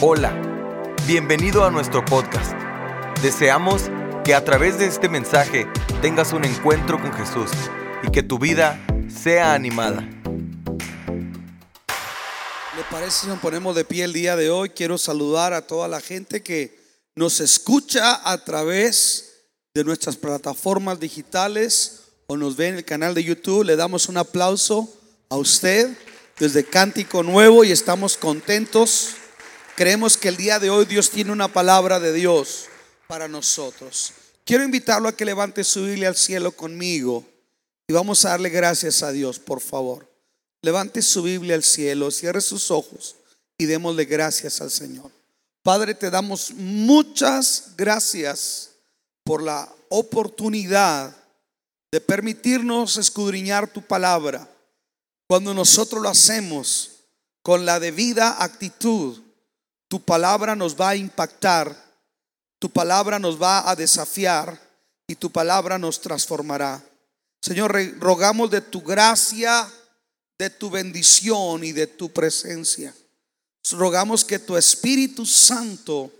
Hola, bienvenido a nuestro podcast. Deseamos que a través de este mensaje tengas un encuentro con Jesús y que tu vida sea animada. ¿Le parece si nos ponemos de pie el día de hoy? Quiero saludar a toda la gente que nos escucha a través de nuestras plataformas digitales o nos ve en el canal de YouTube. Le damos un aplauso a usted desde Cántico Nuevo y estamos contentos Creemos que el día de hoy Dios tiene una palabra de Dios para nosotros. Quiero invitarlo a que levante su Biblia al cielo conmigo y vamos a darle gracias a Dios, por favor. Levante su Biblia al cielo, cierre sus ojos y démosle gracias al Señor. Padre, te damos muchas gracias por la oportunidad de permitirnos escudriñar tu palabra. Cuando nosotros lo hacemos con la debida actitud, tu palabra nos va a impactar, tu palabra nos va a desafiar y tu palabra nos transformará. Señor, rogamos de tu gracia, de tu bendición y de tu presencia. Rogamos que tu Espíritu Santo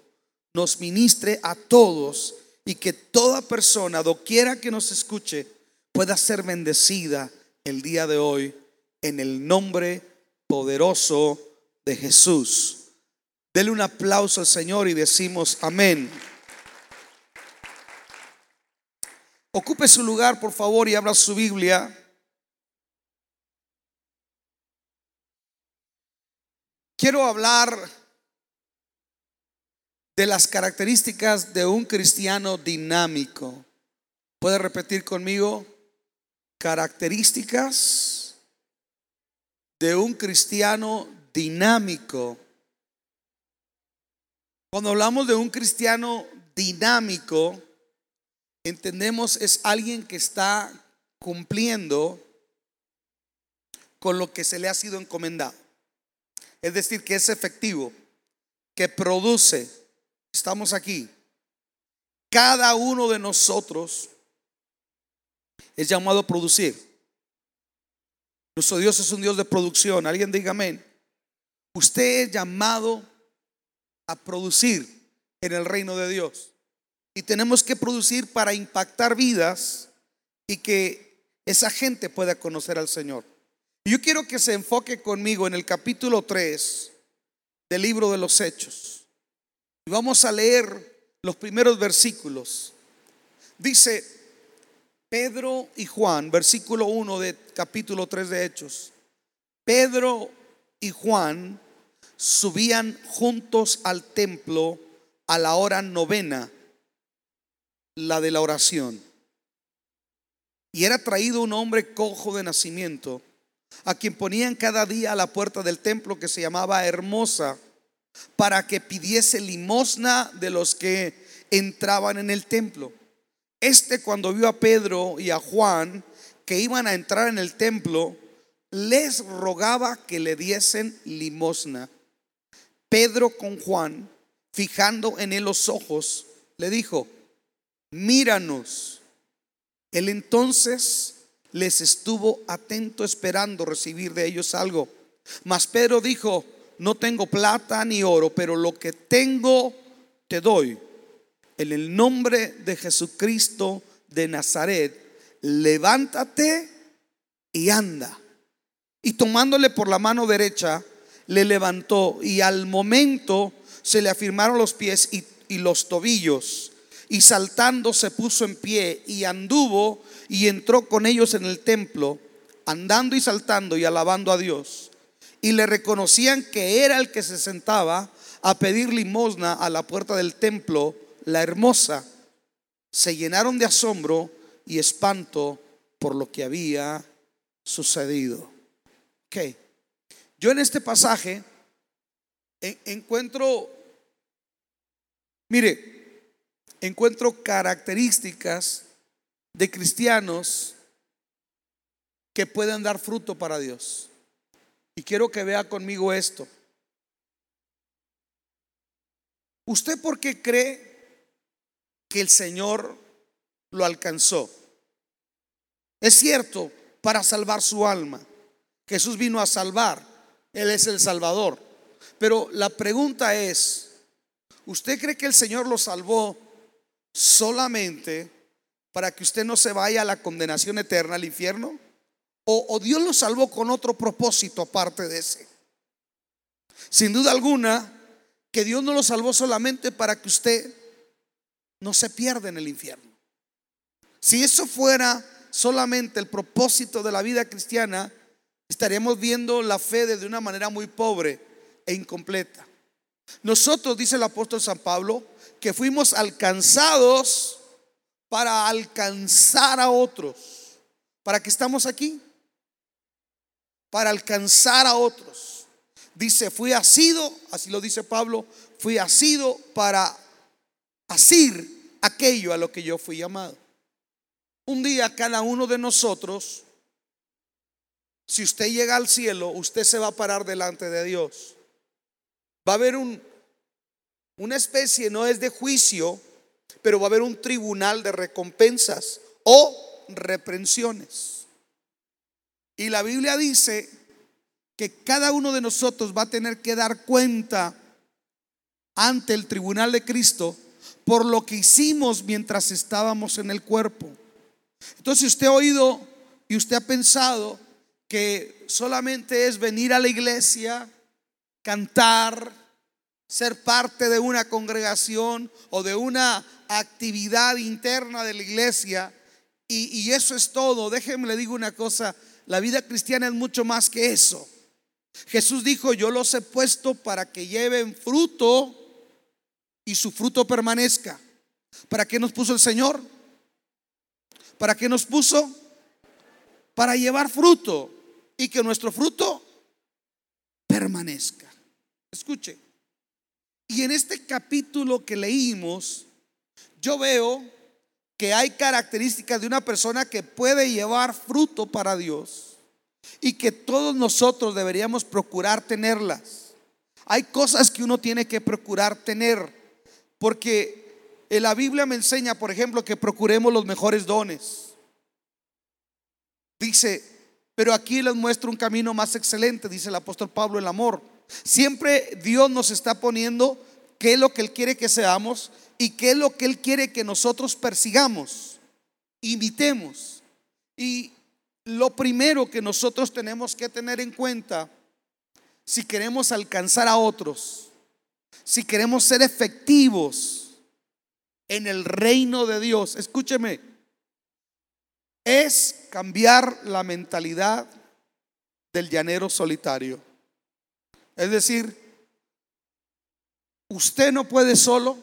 nos ministre a todos y que toda persona, doquiera que nos escuche, pueda ser bendecida el día de hoy en el nombre poderoso de Jesús. Dele un aplauso al Señor y decimos amén. Ocupe su lugar, por favor, y abra su Biblia. Quiero hablar de las características de un cristiano dinámico. ¿Puede repetir conmigo? Características de un cristiano dinámico. Cuando hablamos de un cristiano dinámico, entendemos es alguien que está cumpliendo con lo que se le ha sido encomendado. Es decir, que es efectivo, que produce. Estamos aquí. Cada uno de nosotros es llamado a producir. Nuestro Dios es un Dios de producción. Alguien diga amén. Usted es llamado a producir en el reino de Dios. Y tenemos que producir para impactar vidas y que esa gente pueda conocer al Señor. Yo quiero que se enfoque conmigo en el capítulo 3 del libro de los Hechos. Y vamos a leer los primeros versículos. Dice Pedro y Juan, versículo 1 de capítulo 3 de Hechos. Pedro y Juan subían juntos al templo a la hora novena, la de la oración. Y era traído un hombre cojo de nacimiento, a quien ponían cada día a la puerta del templo que se llamaba Hermosa, para que pidiese limosna de los que entraban en el templo. Este cuando vio a Pedro y a Juan que iban a entrar en el templo, les rogaba que le diesen limosna. Pedro con Juan, fijando en él los ojos, le dijo, míranos. Él entonces les estuvo atento esperando recibir de ellos algo. Mas Pedro dijo, no tengo plata ni oro, pero lo que tengo te doy. En el nombre de Jesucristo de Nazaret, levántate y anda. Y tomándole por la mano derecha, le levantó y al momento se le afirmaron los pies y, los tobillos. Y saltando se puso en pie y anduvo y entró con ellos en el templo, andando y saltando y alabando a Dios. Y le reconocían que era el que se sentaba a pedir limosna a la puerta del templo, la hermosa. Se llenaron de asombro y espanto por lo que había sucedido. Okay. Yo en este pasaje encuentro, mire, encuentro características de cristianos que pueden dar fruto para Dios. Y quiero que vea conmigo esto. ¿Usted por qué cree que el Señor lo alcanzó? Es cierto, para salvar su alma. Jesús vino a salvar. Él es el Salvador. Pero la pregunta es, ¿usted cree que el Señor lo salvó solamente para que usted no se vaya a la condenación eterna al infierno? ¿O, o Dios lo salvó con otro propósito aparte de ese? Sin duda alguna, que Dios no lo salvó solamente para que usted no se pierda en el infierno. Si eso fuera solamente el propósito de la vida cristiana, estaríamos viendo la fe de una manera muy pobre e incompleta. Nosotros, dice el apóstol San Pablo, que fuimos alcanzados para alcanzar a otros. ¿Para qué estamos aquí? Para alcanzar a otros. Dice, fui asido, así lo dice Pablo, fui asido para asir aquello a lo que yo fui llamado. Un día cada uno de nosotros, si usted llega al cielo, usted se va a parar delante de Dios. Va a haber un, una especie, no es de juicio, pero va a haber un tribunal de recompensas o reprensiones. Y la Biblia dice que cada uno de nosotros va a tener que dar cuenta ante el tribunal de Cristo por lo que hicimos mientras estábamos en el cuerpo. Entonces usted ha oído y usted ha pensado que solamente es venir a la iglesia, cantar, ser parte de una congregación o de una actividad interna de la iglesia y, eso es todo. Déjenme le digo una cosa, la vida cristiana es mucho más que eso. Jesús dijo, yo los he puesto para que lleven fruto y su fruto permanezca. ¿Para qué nos puso el Señor? ¿Para qué nos puso? Para llevar fruto y que nuestro fruto permanezca. Escuche. Y en este capítulo que leímos, yo veo que hay características de una persona que puede llevar fruto para Dios y que todos nosotros deberíamos procurar tenerlas. Hay cosas que uno tiene que procurar tener porque en la Biblia me enseña, por ejemplo, que procuremos los mejores dones. Dice, pero aquí les muestro un camino más excelente, dice el apóstol Pablo, el amor. Siempre Dios nos está poniendo qué es lo que Él quiere que seamos y qué es lo que Él quiere que nosotros persigamos, imitemos. Y lo primero que nosotros tenemos que tener en cuenta, si queremos alcanzar a otros, si queremos ser efectivos, en el reino de Dios, escúcheme, es cambiar la mentalidad del llanero solitario. Es decir, usted no puede solo,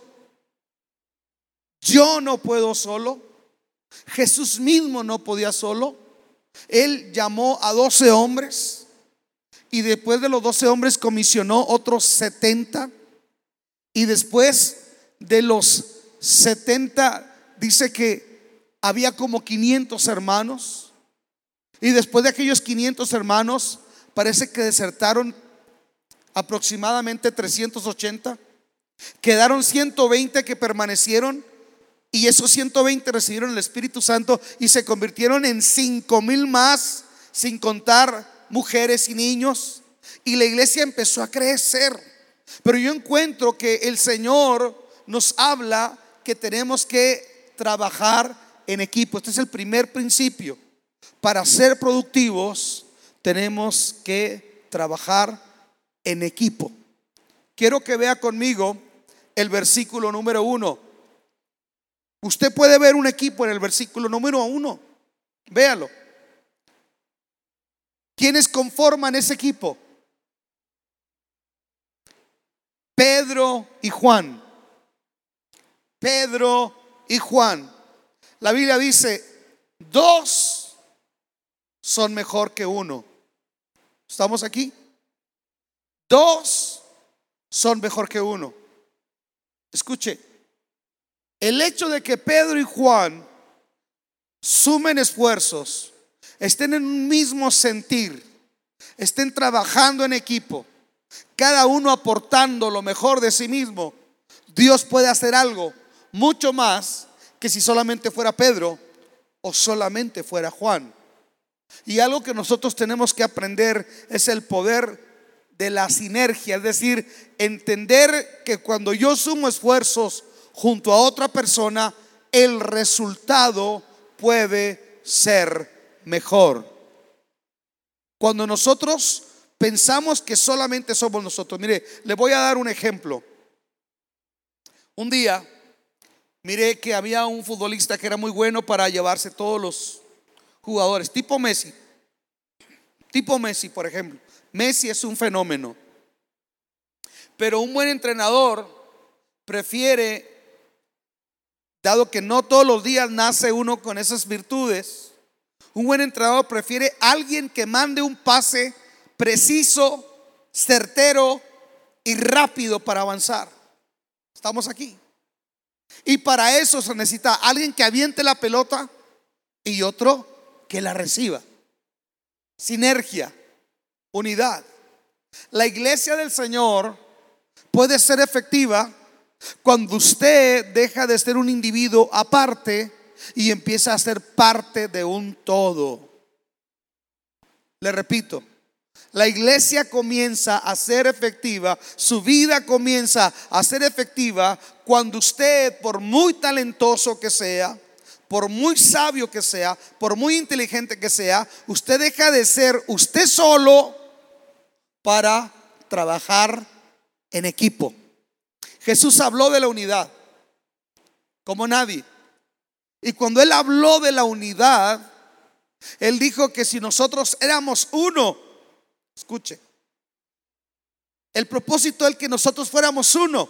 yo no puedo solo, Jesús mismo no podía solo. Él llamó a doce hombres y después de los doce hombres comisionó otros setenta y después de los 70 dice que había como 500 hermanos. Y después de aquellos 500 hermanos, parece que desertaron aproximadamente 380. Quedaron 120 que permanecieron y esos 120 recibieron el Espíritu Santo y se convirtieron en 5 mil más, sin contar mujeres y niños. Y la iglesia empezó a crecer. Pero yo encuentro que el Señor nos habla que tenemos que trabajar en equipo. Este es el primer principio. Para ser productivos tenemos que trabajar en equipo. Quiero que vea conmigo el versículo número uno. Usted puede ver un equipo en el versículo número uno. Véalo. ¿Quiénes conforman ese equipo? Pedro y Juan. Pedro y Juan. La Biblia dice, dos son mejor que uno. ¿Estamos aquí? Dos son mejor que uno. Escuche, el hecho de que Pedro y Juan sumen esfuerzos, estén en un mismo sentir, estén trabajando en equipo, cada uno aportando lo mejor de sí mismo, Dios puede hacer algo mucho más que si solamente fuera Pedro o solamente fuera Juan. Y algo que nosotros tenemos que aprender es el poder de la sinergia, es decir, entender que cuando yo sumo esfuerzos junto a otra persona, el resultado puede ser mejor. Cuando nosotros pensamos que solamente somos nosotros, mire, le voy a dar un ejemplo. Un día miré que había un futbolista que era muy bueno para llevarse todos los jugadores, tipo Messi. Tipo Messi, por ejemplo. Messi es un fenómeno. Pero un buen entrenador prefiere, dado que no todos los días nace uno con esas virtudes, un buen entrenador prefiere alguien que mande un pase preciso, certero y rápido para avanzar. Estamos aquí. Y para eso se necesita alguien que aviente la pelota y otro que la reciba. Sinergia, unidad. La iglesia del Señor puede ser efectiva cuando usted deja de ser un individuo aparte y empieza a ser parte de un todo. Le repito, la iglesia comienza a ser efectiva, su vida comienza a ser efectiva cuando usted, por muy talentoso que sea, por muy sabio que sea, por muy inteligente que sea, usted deja de ser usted solo para trabajar en equipo. Jesús habló de la unidad como nadie. Y cuando él habló de la unidad, él dijo que si nosotros éramos uno, Escuche. El propósito es que nosotros fuéramos uno.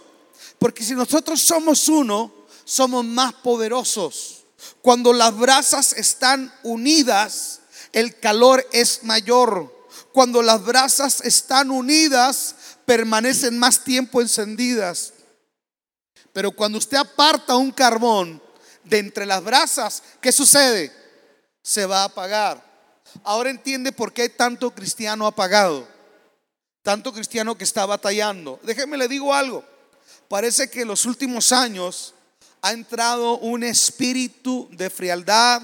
Porque si nosotros somos uno, somos más poderosos. Cuando las brasas están unidas, el calor es mayor. Cuando las brasas están unidas, permanecen más tiempo encendidas. Pero cuando usted aparta un carbón de entre las brasas, ¿qué sucede? Se va a apagar. Ahora entiende por qué tanto cristiano apagado, tanto cristiano que está batallando. Déjeme le digo algo. Parece que en los últimos años ha entrado un espíritu de frialdad,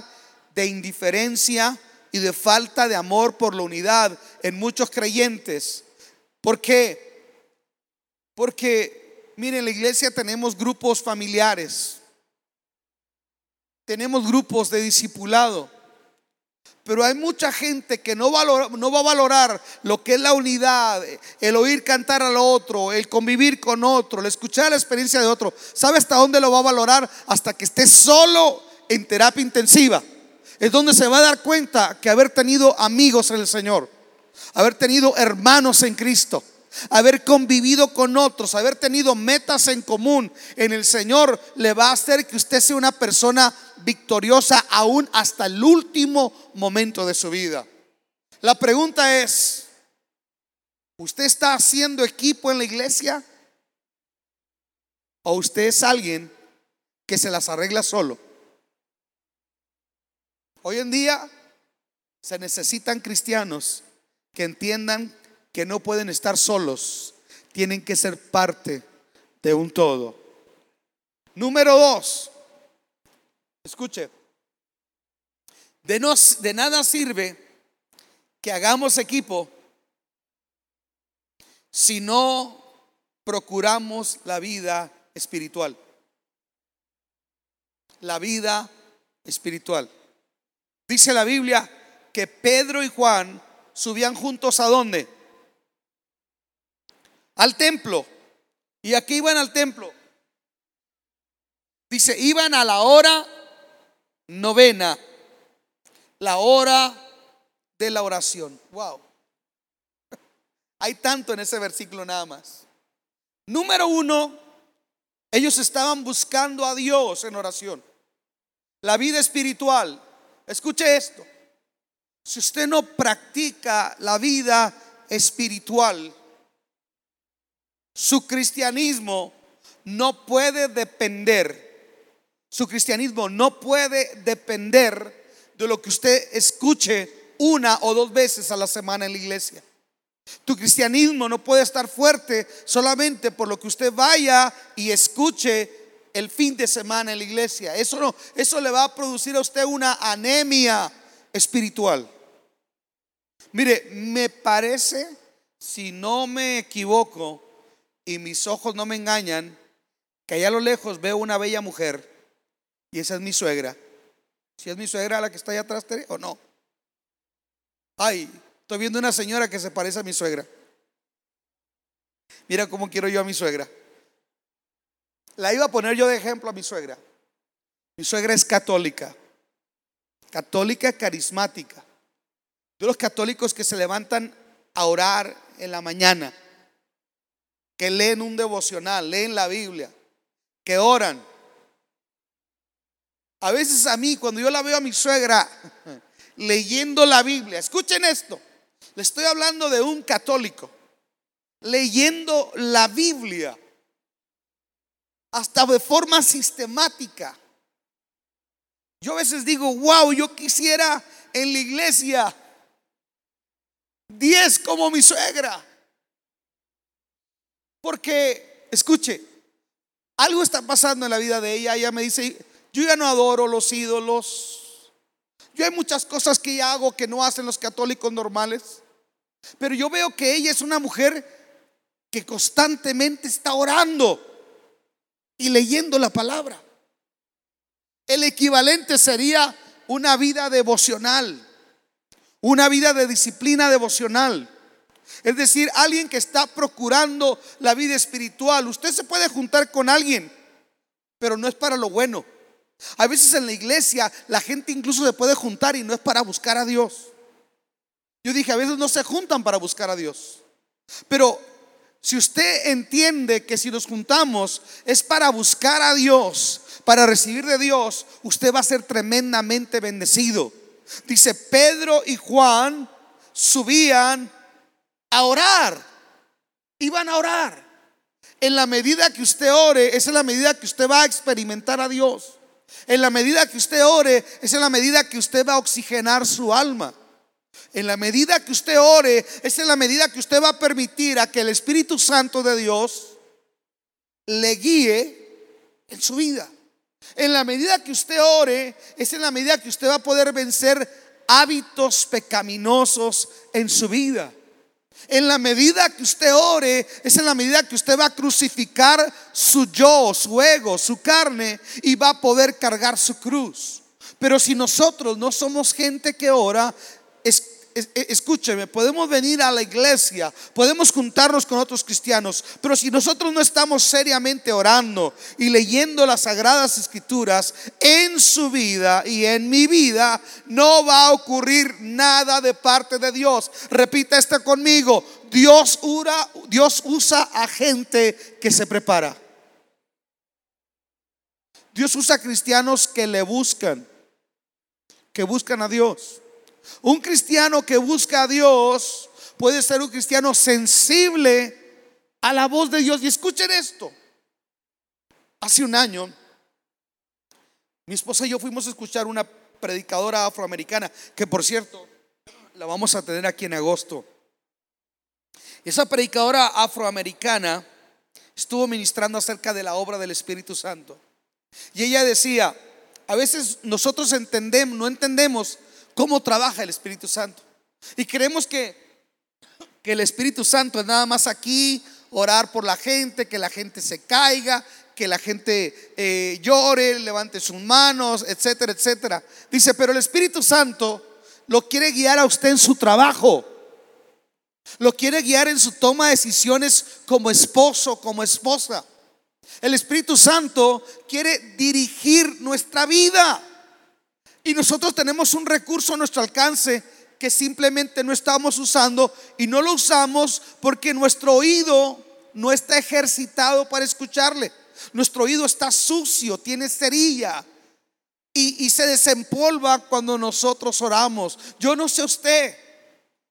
de indiferencia y de falta de amor por la unidad en muchos creyentes. ¿Por qué? Porque, miren, en la iglesia tenemos grupos familiares, tenemos grupos de discipulado pero hay mucha gente que no, no va a valorar lo que es la unidad, el oír cantar al otro, el convivir con otro, el escuchar la experiencia de otro. ¿Sabe hasta dónde lo va a valorar? Hasta que esté solo en terapia intensiva. Es donde se va a dar cuenta que haber tenido amigos en el Señor, haber tenido hermanos en Cristo, haber convivido con otros, haber tenido metas en común en el Señor, le va a hacer que usted sea una persona victoriosa aún hasta el último momento de su vida. La pregunta es, ¿usted está haciendo equipo en la iglesia? ¿O usted es alguien que se las arregla solo? Hoy en día se necesitan cristianos que entiendan que no pueden estar solos, tienen que ser parte de un todo. Número dos, escuche, de, de nada sirve que hagamos equipo si no procuramos la vida espiritual. La vida espiritual. Dice la Biblia que Pedro y Juan subían juntos a dónde? Al templo. ¿Y aquí iban al templo? Dice, iban a la hora novena, la hora de la oración. Wow. Hay tanto en ese versículo nada más. Número uno, ellos estaban buscando a Dios en oración. La vida espiritual. Escuche esto. Si usted no practica la vida espiritual, su cristianismo no puede depender, su cristianismo no puede depender de lo que usted escuche una o dos veces a la semana en la iglesia. Tu cristianismo no puede estar fuerte solamente por lo que usted vaya y escuche el fin de semana en la iglesia. Eso no, eso le va a producir a usted una anemia espiritual. Mire, me parece si no me equivoco y mis ojos no me engañan, que allá a lo lejos veo una bella mujer y esa es mi suegra. Si es mi suegra la que está allá atrás o no. Ay, estoy viendo una señora que se parece a mi suegra. Mira cómo quiero yo a mi suegra. La iba a poner yo de ejemplo a mi suegra. Mi suegra es católica, católica carismática. De los católicos que se levantan a orar en la mañana, que leen un devocional, leen la Biblia, que oran. A veces a mí, cuando yo la veo a mi suegra leyendo la Biblia, escuchen esto, le estoy hablando de un católico, leyendo la Biblia, hasta de forma sistemática. Yo a veces digo, wow, yo quisiera en la iglesia 10 como mi suegra. Porque, escuche, algo está pasando en la vida de ella. Ella me dice, yo ya no adoro los ídolos. Yo hay muchas cosas que ya hago que no hacen los católicos normales. Pero yo veo que ella es una mujer que constantemente está orando y leyendo la palabra. El equivalente sería una vida devocional, una vida de disciplina devocional. Es decir, alguien que está procurando la vida espiritual. Usted se puede juntar con alguien, pero no es para lo bueno. A veces en la iglesia la gente incluso se puede juntar y no es para buscar a Dios. Yo dije, a veces no se juntan para buscar a Dios. Pero si usted entiende que si nos juntamos es para buscar a Dios, para recibir de Dios, usted va a ser tremendamente bendecido. Dice, Pedro y Juan subían a orar. Iban a orar. En la medida que usted ore, es en la medida que usted va a experimentar a Dios. En la medida que usted ore, es en la medida que usted va a oxigenar su alma. En la medida que usted ore, es en la medida que usted va a permitir a que el Espíritu Santo de Dios le guíe en su vida. En la medida que usted ore, es en la medida que usted va a poder vencer hábitos pecaminosos en su vida. En la medida que usted ore, es en la medida que usted va a crucificar su yo, su ego, su carne y va a poder cargar su cruz. Pero si nosotros no somos gente que ora, es escúcheme, podemos venir a la iglesia, podemos juntarnos con otros cristianos, pero si nosotros no estamos seriamente orando y leyendo las sagradas escrituras en su vida y en mi vida, no va a ocurrir nada de parte de Dios. Repita esto conmigo, Dios, Dios usa a gente que se prepara. Dios usa cristianos que le buscan, que buscan a Dios. Un cristiano que busca a Dios puede ser un cristiano sensible a la voz de Dios. Y escuchen esto. Hace un año, mi esposa y yo fuimos a escuchar una predicadora afroamericana, que por cierto, la vamos a tener aquí en agosto. Esa predicadora afroamericana estuvo ministrando acerca de la obra del Espíritu Santo. Y ella decía, a veces nosotros entendemos, no entendemos cómo trabaja el Espíritu Santo. Y creemos que, que el Espíritu Santo es nada más aquí, orar por la gente, que la gente se caiga, que la gente eh, llore, levante sus manos, etcétera, etcétera. Dice, pero el Espíritu Santo lo quiere guiar a usted en su trabajo. Lo quiere guiar en su toma de decisiones como esposo, como esposa. El Espíritu Santo quiere dirigir nuestra vida. Y nosotros tenemos un recurso a nuestro alcance que simplemente no estamos usando y no lo usamos porque nuestro oído no está ejercitado para escucharle. Nuestro oído está sucio, tiene cerilla y, se desempolva cuando nosotros oramos. Yo no sé usted,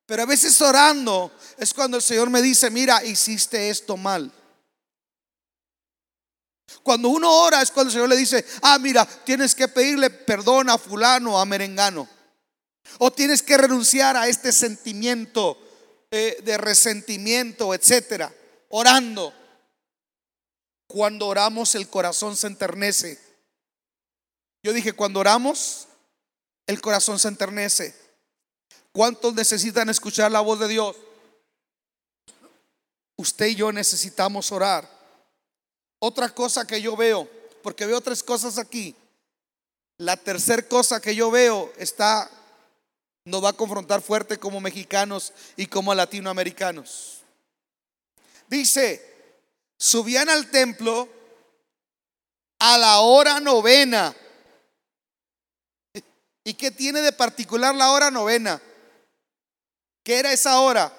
pero a veces orando es cuando el Señor me dice, mira, hiciste esto mal. Cuando uno ora es cuando el Señor le dice, ah, mira, tienes que pedirle perdón a fulano, a merengano. O tienes que renunciar a este sentimiento eh, de resentimiento, etcétera. Orando. Cuando oramos el corazón se enternece. Yo dije, cuando oramos el corazón se enternece. ¿Cuántos necesitan escuchar la voz de Dios? usted y yo necesitamos orar. Otra cosa que yo veo, porque veo tres cosas aquí. La tercera cosa que yo veo está, nos va a confrontar fuerte como mexicanos y como latinoamericanos. Dice, subían al templo a la hora novena. ¿Y qué tiene de particular la hora novena? ¿Qué era esa hora?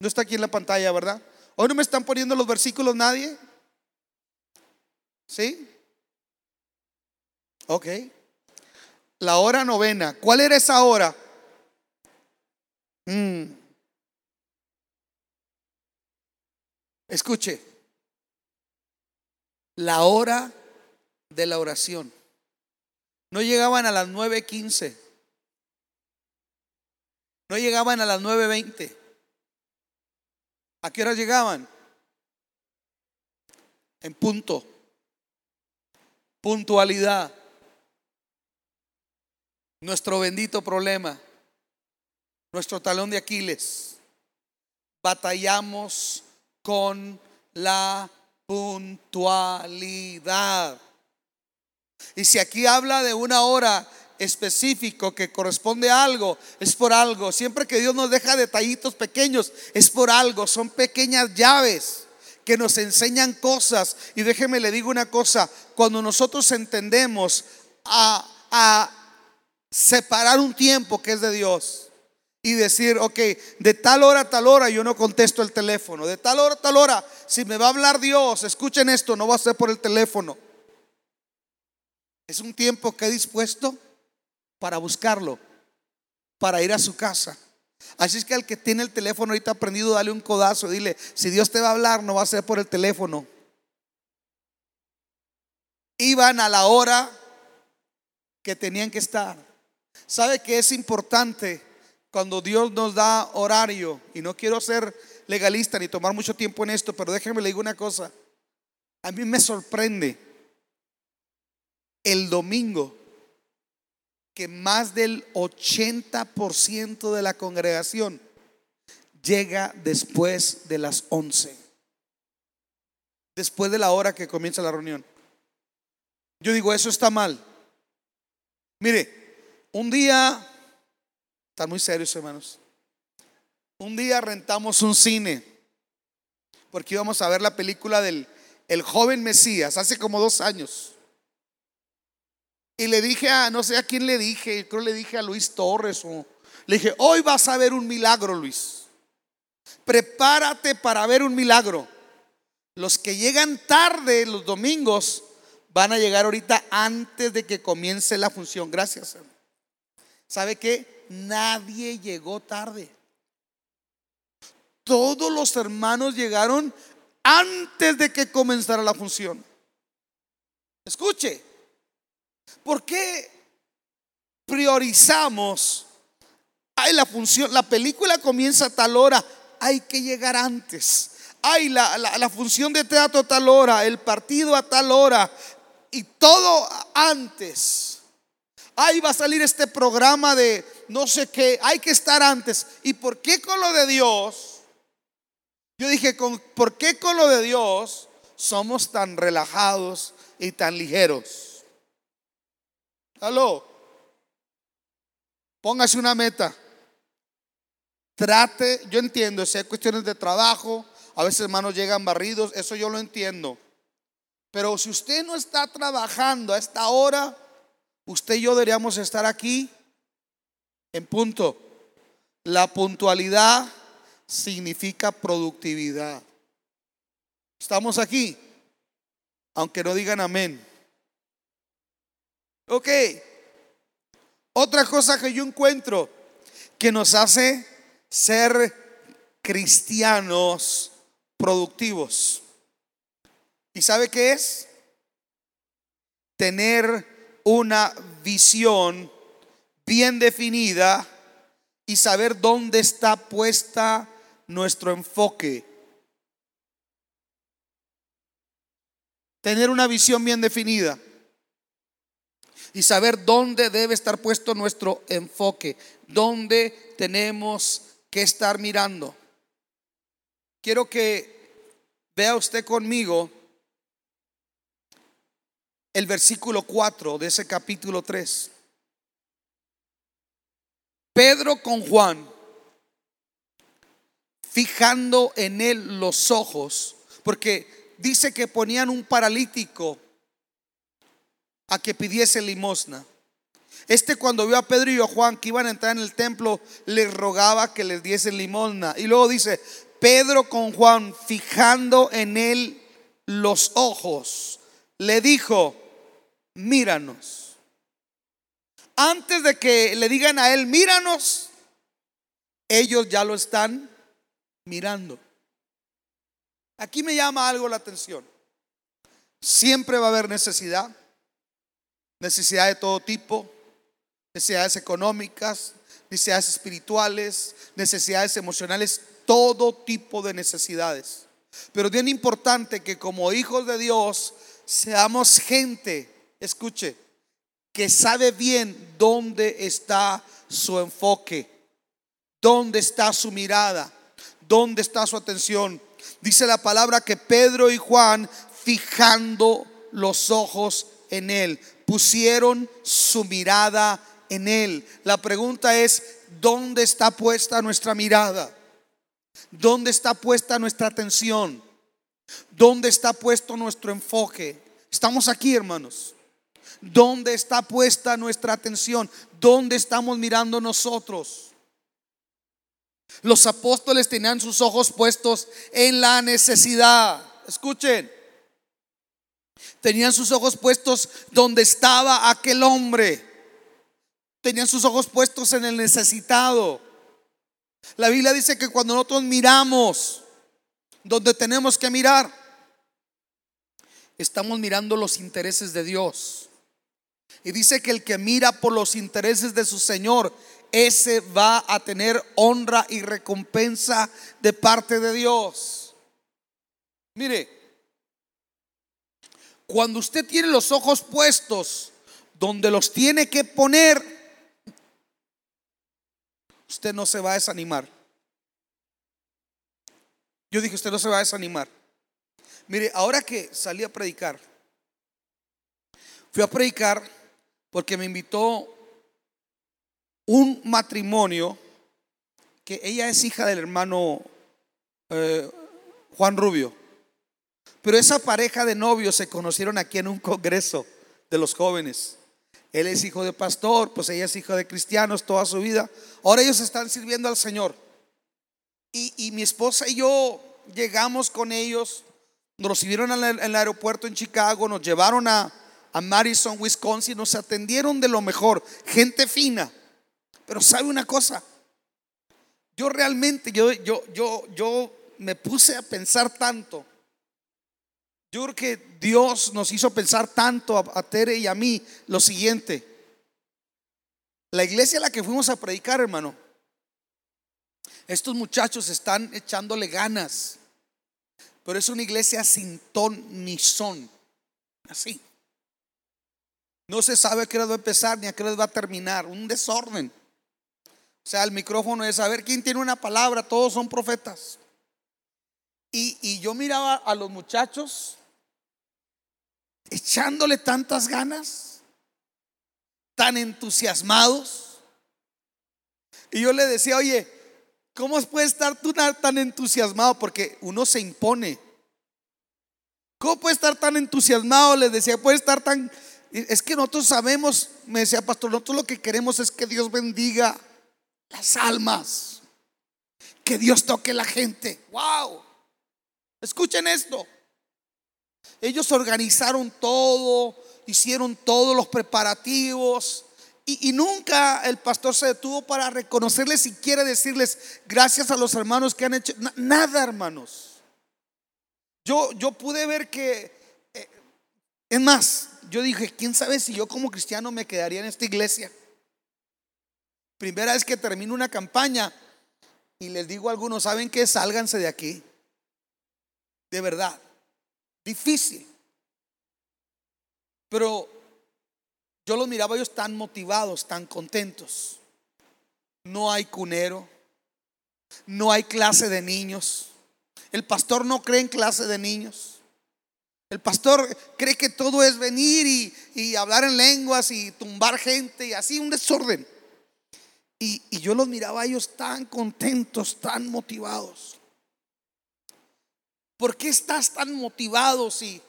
No está aquí en la pantalla, ¿verdad? Hoy no me están poniendo los versículos nadie. ¿Sí? Ok. La hora novena. ¿Cuál era esa hora? Mm. Escuche. La hora de la oración. No llegaban a las 9.15. No llegaban a las 9.20. ¿A qué hora llegaban? En punto. Puntualidad. Nuestro bendito problema. Nuestro talón de Aquiles. Batallamos con la puntualidad. Y si aquí habla de una hora específico que corresponde a algo, es por algo. Siempre que Dios nos deja detallitos pequeños, es por algo. Son pequeñas llaves que nos enseñan cosas. Y déjeme le digo una cosa, cuando nosotros entendemos a, a separar un tiempo que es de Dios y decir, ok, de tal hora a tal hora yo no contesto el teléfono, de tal hora a tal hora, si me va a hablar Dios, escuchen esto, no va a ser por el teléfono. Es un tiempo que he dispuesto para buscarlo, para ir a su casa. Así es que al que tiene el teléfono ahorita aprendido, dale un codazo, dile, si Dios te va a hablar, no va a ser por el teléfono. Iban a la hora que tenían que estar. ¿Sabe que es importante cuando Dios nos da horario? Y no quiero ser legalista ni tomar mucho tiempo en esto, pero déjenme le digo una cosa. A mí me sorprende el domingo que más del 80% de la congregación llega después de las 11, después de la hora que comienza la reunión. Yo digo, eso está mal. Mire, un día, están muy serios hermanos, un día rentamos un cine, porque íbamos a ver la película del El joven Mesías, hace como dos años. Y le dije a, no sé a quién le dije, creo le dije a Luis Torres o le dije, hoy vas a ver un milagro, Luis. Prepárate para ver un milagro. Los que llegan tarde los domingos van a llegar ahorita antes de que comience la función. Gracias. ¿Sabe qué? Nadie llegó tarde. Todos los hermanos llegaron antes de que comenzara la función. Escuche, ¿Por qué priorizamos? Ay, la función, la película comienza a tal hora, hay que llegar antes. Ay, la, la función de teatro a tal hora, el partido a tal hora y todo antes. Ahí va a salir este programa de no sé qué, hay que estar antes. ¿Y por qué con lo de Dios? Yo dije, ¿por qué con lo de Dios somos tan relajados y tan ligeros? Aló. Póngase una meta. Trate, yo entiendo, si hay cuestiones de trabajo, a veces hermanos llegan barridos, eso yo lo entiendo. Pero si usted no está trabajando a esta hora, usted y yo deberíamos estar aquí en punto. La puntualidad significa productividad. Estamos aquí, aunque no digan amén. Ok. Otra cosa que yo encuentro que nos hace ser cristianos productivos. ¿Y sabe qué es? Tener una visión bien definida y saber dónde está puesta nuestro enfoque. Tener una visión bien definida y saber dónde debe estar puesto nuestro enfoque, dónde tenemos que estar mirando. quiero que vea usted conmigo el versículo 4 de ese capítulo 3. Pedro con Juan, fijando en él los ojos, porque dice que ponían un paralítico a que pidiese limosna. Este cuando vio a Pedro y a Juan que iban a entrar en el templo, les rogaba que les diesen limosna. Y luego dice, Pedro con Juan, fijando en él los ojos, le dijo, míranos. Antes de que le digan a él, míranos, ellos ya lo están mirando. Aquí me llama algo la atención. Siempre va a haber necesidad, necesidad de todo tipo, necesidades económicas, necesidades espirituales, necesidades emocionales, todo tipo de necesidades. Pero bien importante que como hijos de Dios seamos gente, escuche, que sabe bien dónde está su enfoque, dónde está su mirada, dónde está su atención. Dice la palabra que Pedro y Juan, fijando los ojos en él, pusieron su mirada en él. La pregunta es, ¿dónde está puesta nuestra mirada? ¿Dónde está puesta nuestra atención? ¿Dónde está puesto nuestro enfoque? Estamos aquí, hermanos. ¿Dónde está puesta nuestra atención? ¿Dónde estamos mirando nosotros? Los apóstoles tenían sus ojos puestos en la necesidad. Escuchen. Tenían sus ojos puestos donde estaba aquel hombre. Tenían sus ojos puestos en el necesitado. La Biblia dice que cuando nosotros miramos donde tenemos que mirar, estamos mirando los intereses de Dios. Y dice que el que mira por los intereses de su Señor, ese va a tener honra y recompensa de parte de Dios. Mire, cuando usted tiene los ojos puestos donde los tiene que poner, usted no se va a desanimar. Yo dije, usted no se va a desanimar. Mire, ahora que salí a predicar, fui a predicar porque me invitó un matrimonio que ella es hija del hermano eh, Juan Rubio. Pero esa pareja de novios se conocieron aquí en un congreso de los jóvenes. Él es hijo de pastor, pues ella es hija de cristianos toda su vida. Ahora ellos están sirviendo al Señor. Y, mi esposa y yo llegamos con ellos, nos recibieron en el, aeropuerto en Chicago, nos llevaron a, a Madison, Wisconsin, nos atendieron de lo mejor, gente fina. Pero sabe una cosa, yo realmente, yo, yo, yo, yo me puse a pensar tanto. Yo creo que Dios nos hizo pensar tanto a, Tere y a mí lo siguiente. La iglesia a la que fuimos a predicar, hermano, estos muchachos están echándole ganas, pero es una iglesia sin ton ni son. Así. No se sabe a qué hora va a empezar ni a qué hora va a terminar. Un desorden. O sea, el micrófono es saber quién tiene una palabra, todos son profetas. Y, yo miraba a los muchachos echándole tantas ganas, tan entusiasmados. Y yo le decía, oye, ¿cómo puedes estar tú tan entusiasmado? Porque uno se impone. ¿Cómo puede estar tan entusiasmado? Les decía, puede estar tan... Es que nosotros sabemos, me decía pastor, nosotros lo que queremos es que Dios bendiga las almas. Que Dios toque la gente. Wow. Escuchen esto. Ellos organizaron todo, hicieron todos los preparativos. Y, nunca el pastor se detuvo para reconocerles y quiere decirles gracias a los hermanos que han hecho. nada, hermanos. Yo, yo pude ver que, eh, es más, yo dije, ¿quién sabe si yo como cristiano me quedaría en esta iglesia? Primera vez que termino una campaña y les digo a algunos, ¿saben qué? Sálganse de aquí. De verdad. Difícil. Pero yo los miraba ellos tan motivados, tan contentos. No hay cunero. No hay clase de niños. El pastor no cree en clase de niños. El pastor cree que todo es venir y, hablar en lenguas y tumbar gente y así un desorden. Y, y yo los miraba a ellos tan contentos, tan motivados. ¿Por qué estás tan motivado si,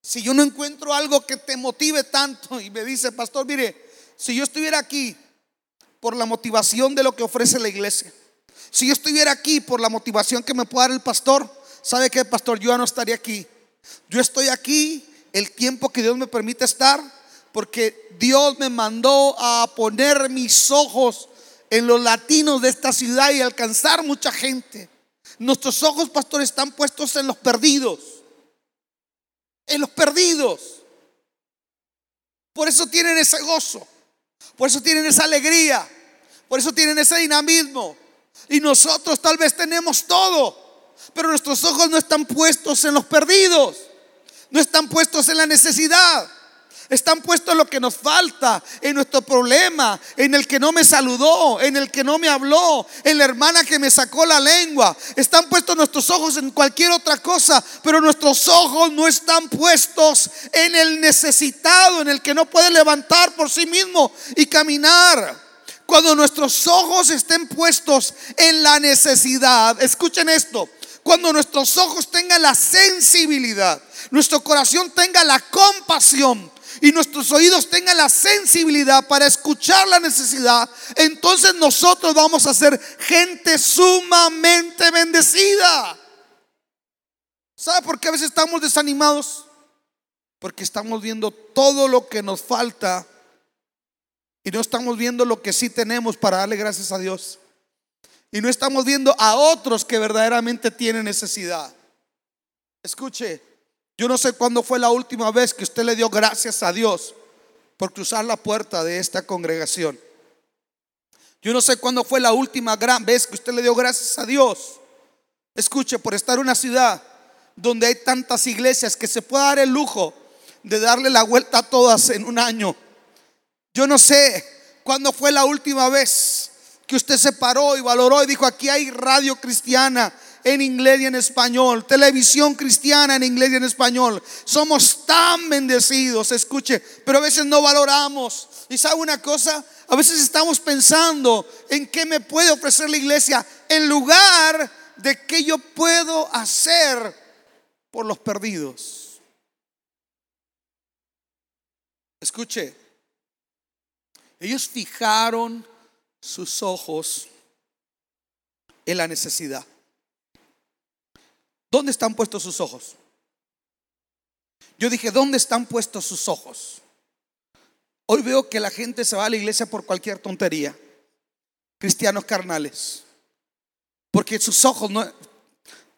si yo no encuentro algo que te motive tanto? Y me dice, pastor, mire, si yo estuviera aquí por la motivación de lo que ofrece la iglesia, si yo estuviera aquí por la motivación que me puede dar el pastor, ¿sabe qué, pastor? Yo ya no estaría aquí. Yo estoy aquí el tiempo que Dios me permite estar, porque Dios me mandó a poner mis ojos en los latinos de esta ciudad y alcanzar mucha gente. Nuestros ojos, pastor, están puestos en los perdidos. En los perdidos. Por eso tienen ese gozo. Por eso tienen esa alegría. Por eso tienen ese dinamismo. Y nosotros tal vez tenemos todo. Pero nuestros ojos no están puestos en los perdidos. No están puestos en la necesidad. Están puestos lo que nos falta, en nuestro problema, en el que no me saludó, en el que no me habló, en la hermana que me sacó la lengua. Están puestos nuestros ojos en cualquier otra cosa, pero nuestros ojos no están puestos en el necesitado, en el que no puede levantar por sí mismo y caminar. Cuando nuestros ojos estén puestos en la necesidad, escuchen esto, cuando nuestros ojos tengan la sensibilidad, nuestro corazón tenga la compasión y nuestros oídos tengan la sensibilidad para escuchar la necesidad, entonces nosotros vamos a ser gente sumamente bendecida. ¿Sabe por qué a veces estamos desanimados? Porque estamos viendo todo lo que nos falta y no estamos viendo lo que sí tenemos para darle gracias a Dios. Y no estamos viendo a otros que verdaderamente tienen necesidad. Escuche, yo no sé cuándo fue la última vez que usted le dio gracias a Dios por cruzar la puerta de esta congregación. Yo no sé cuándo fue la última gran vez que usted le dio gracias a Dios. Escuche, por estar en una ciudad donde hay tantas iglesias que se puede dar el lujo de darle la vuelta a todas en un año. Yo no sé cuándo fue la última vez que usted se paró y valoró y dijo, aquí hay radio cristiana en inglés y en español, televisión cristiana en inglés y en español. Somos tan bendecidos, escuche, pero a veces no valoramos. ¿Y sabe una cosa? A veces estamos pensando en qué me puede ofrecer la iglesia en lugar de qué yo puedo hacer por los perdidos. Escuche, ellos fijaron sus ojos en la necesidad. ¿Dónde están puestos sus ojos? Yo dije, ¿dónde están puestos sus ojos? Hoy veo que la gente se va a la iglesia por cualquier tontería. Cristianos carnales. Porque sus ojos no,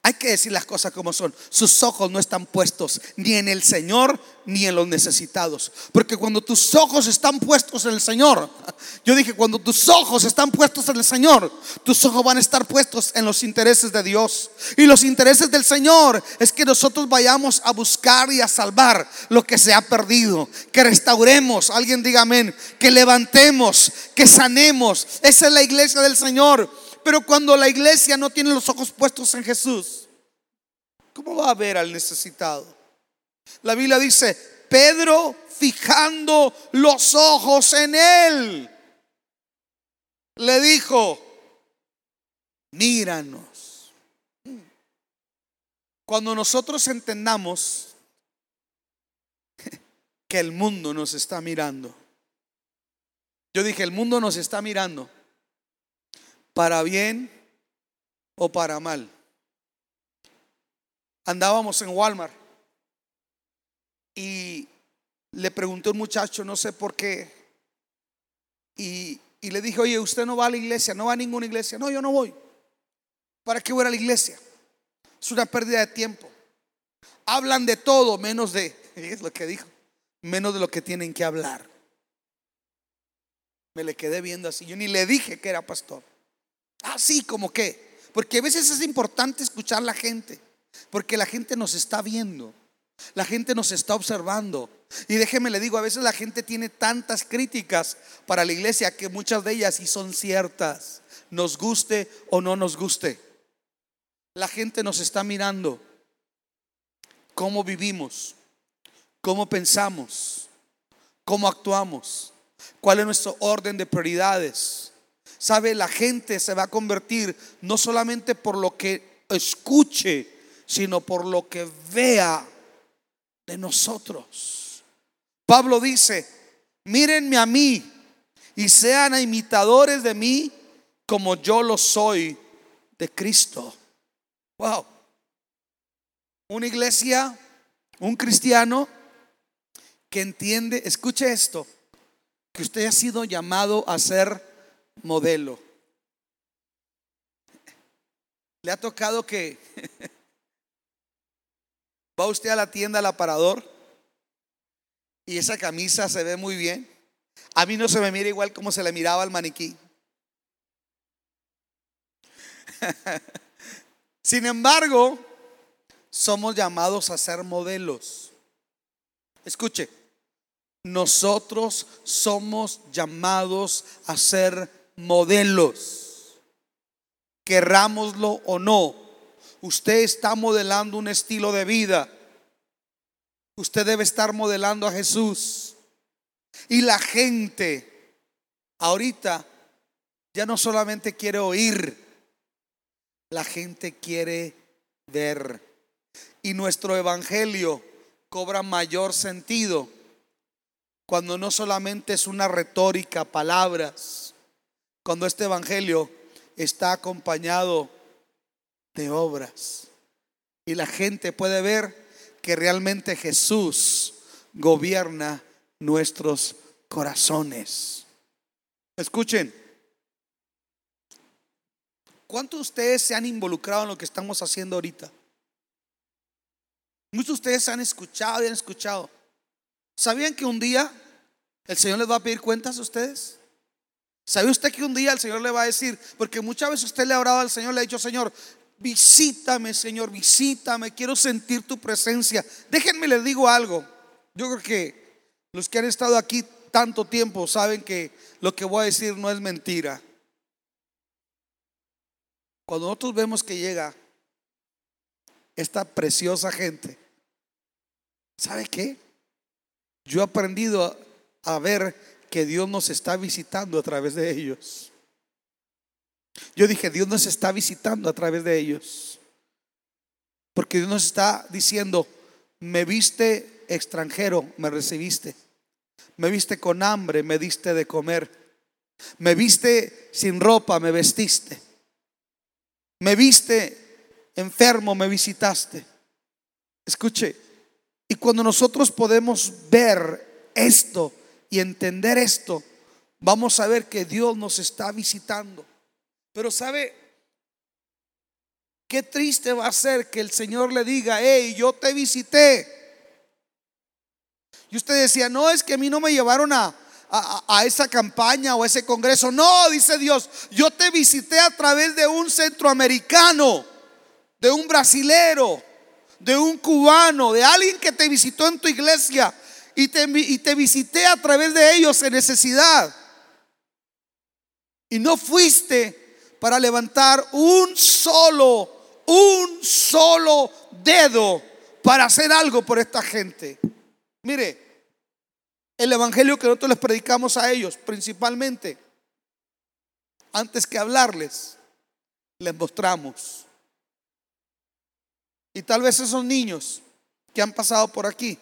hay que decir las cosas como son. Sus ojos no están puestos ni en el Señor ni en los necesitados. Porque cuando tus ojos están puestos en el Señor, yo dije, cuando tus ojos están puestos en el Señor, tus ojos van a estar puestos en los intereses de Dios. Y los intereses del Señor es que nosotros vayamos a buscar y a salvar lo que se ha perdido. Que restauremos, alguien diga amén, que levantemos, que sanemos. Esa es la iglesia del Señor. Pero cuando la iglesia no tiene los ojos puestos en Jesús, ¿cómo va a ver al necesitado? La Biblia dice, Pedro fijando los ojos en él, le dijo, míranos. Cuando nosotros entendamos que el mundo nos está mirando, yo dije, el mundo nos está mirando para bien o para mal. Andábamos en Walmart y le pregunté a un muchacho, no sé por qué, y, le dije, oye, usted no va a la iglesia, no va a ninguna iglesia. No, yo no voy. ¿Para qué voy a la iglesia? Es una pérdida de tiempo. Hablan de todo menos de, es lo que dijo, menos de lo que tienen que hablar. Me le quedé viendo así. Yo ni le dije que era pastor. Así como que, porque a veces es importante escuchar a la gente, porque la gente nos está viendo, la gente nos está observando. Y déjeme le digo, a veces la gente tiene tantas críticas para la iglesia que muchas de ellas sí son ciertas, nos guste o no nos guste. La gente nos está mirando. Cómo vivimos, cómo pensamos, cómo actuamos, cuál es nuestro orden de prioridades. Sabe, la gente se va a convertir no solamente por lo que escuche, sino por lo que vea de nosotros. Pablo dice, mírenme a mí y sean imitadores de mí como yo lo soy de Cristo. Wow. Una iglesia, un cristiano que entiende, escuche esto, que usted ha sido llamado a ser modelo. Le ha tocado que va usted a la tienda al aparador y esa camisa se ve muy bien. A mí no se me mira igual como se le miraba al maniquí. Sin embargo, somos llamados a ser modelos. Escuche, nosotros somos llamados a ser modelos. Querrámoslo o no, usted está modelando un estilo de vida. Usted debe estar modelando a Jesús. Y la gente ahorita ya no solamente quiere oír, la gente quiere ver. Y nuestro evangelio cobra mayor sentido cuando no solamente es una retórica, palabras, cuando este evangelio está acompañado de obras. Y la gente puede ver que realmente Jesús gobierna nuestros corazones. Escuchen, ¿cuántos de ustedes se han involucrado en lo que estamos haciendo ahorita? Muchos de ustedes han escuchado y han escuchado. ¿Sabían que un día el Señor les va a pedir cuentas a ustedes? ¿Sabe usted que un día el Señor le va a decir, porque muchas veces usted le ha orado al Señor, le ha dicho, Señor, visítame, Señor, visítame, quiero sentir tu presencia. Déjenme les digo algo. Yo creo que los que han estado aquí tanto tiempo saben que lo que voy a decir no es mentira. Cuando nosotros vemos que llega esta preciosa gente, ¿sabe qué? Yo he aprendido a ver que Dios nos está visitando a través de ellos. Yo dije, Dios nos está visitando a través de ellos. Porque Dios nos está diciendo, me viste extranjero, me recibiste. Me viste con hambre, me diste de comer. Me viste sin ropa, me vestiste. Me viste enfermo, me visitaste. Escuche, y cuando nosotros podemos ver esto y entender esto, vamos a ver que Dios nos está visitando. Pero sabe, qué triste va a ser que el Señor le diga, hey, yo te visité. Y usted decía, no, es que a mí no me llevaron a, a, esa campaña o a ese congreso. No, dice Dios, yo te visité a través de un centroamericano, de un brasilero, de un cubano, de alguien que te visitó en tu iglesia y te, y te visité a través de ellos en necesidad. Y no fuiste para levantar un solo, un solo dedo para hacer algo por esta gente. Mire, el evangelio que nosotros les predicamos a ellos principalmente, antes que hablarles, les mostramos y tal vez esos niños que han pasado por aquí,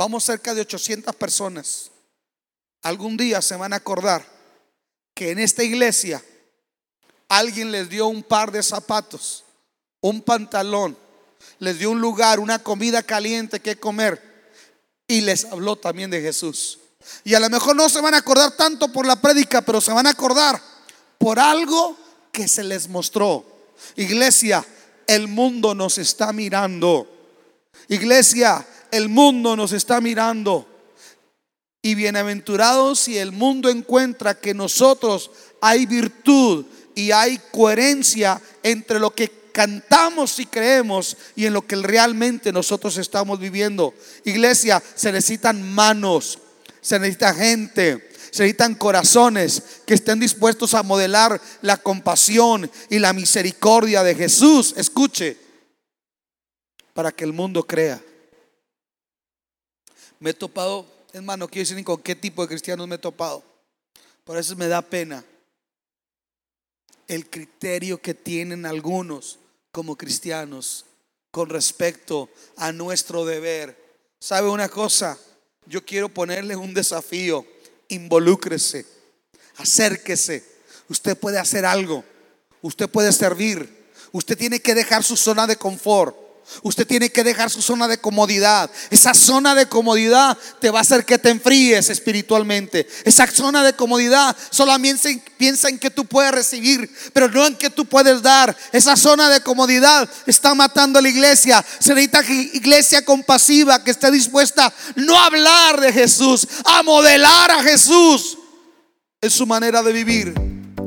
vamos cerca de 800 personas, algún día se van a acordar que en esta iglesia alguien les dio un par de zapatos, un pantalón, les dio un lugar, una comida caliente que comer y les habló también de Jesús. Y a lo mejor no se van a acordar tanto por la prédica, pero se van a acordar por algo que se les mostró. Iglesia, el mundo nos está mirando. Iglesia, el mundo nos está mirando. Y bienaventurados si el mundo encuentra que nosotros hay virtud y hay coherencia entre lo que cantamos y creemos y en lo que realmente nosotros estamos viviendo. Iglesia, se necesitan manos, Se necesita gente, se necesitan corazones que estén dispuestos a modelar la compasión y la misericordia de Jesús. Escuche, para que el mundo crea. Me he topado, hermano, quiero decir ni con qué tipo de cristianos me he topado. Por eso me da pena el criterio que tienen algunos como cristianos con respecto a nuestro deber. ¿Sabe una cosa? Yo quiero ponerle un desafío. Involúcrese, acérquese. Usted puede hacer algo. Usted puede servir. Usted tiene que dejar su zona de confort. Usted tiene que dejar su zona de comodidad. Esa zona de comodidad te va a hacer que te enfríes espiritualmente. Esa zona de comodidad solamente piensa en que tú puedes recibir, pero no en que tú puedes dar. Esa zona de comodidad está matando a la iglesia. Se necesita iglesia compasiva que esté dispuesta no hablar de Jesús, a modelar a Jesús en su manera de vivir.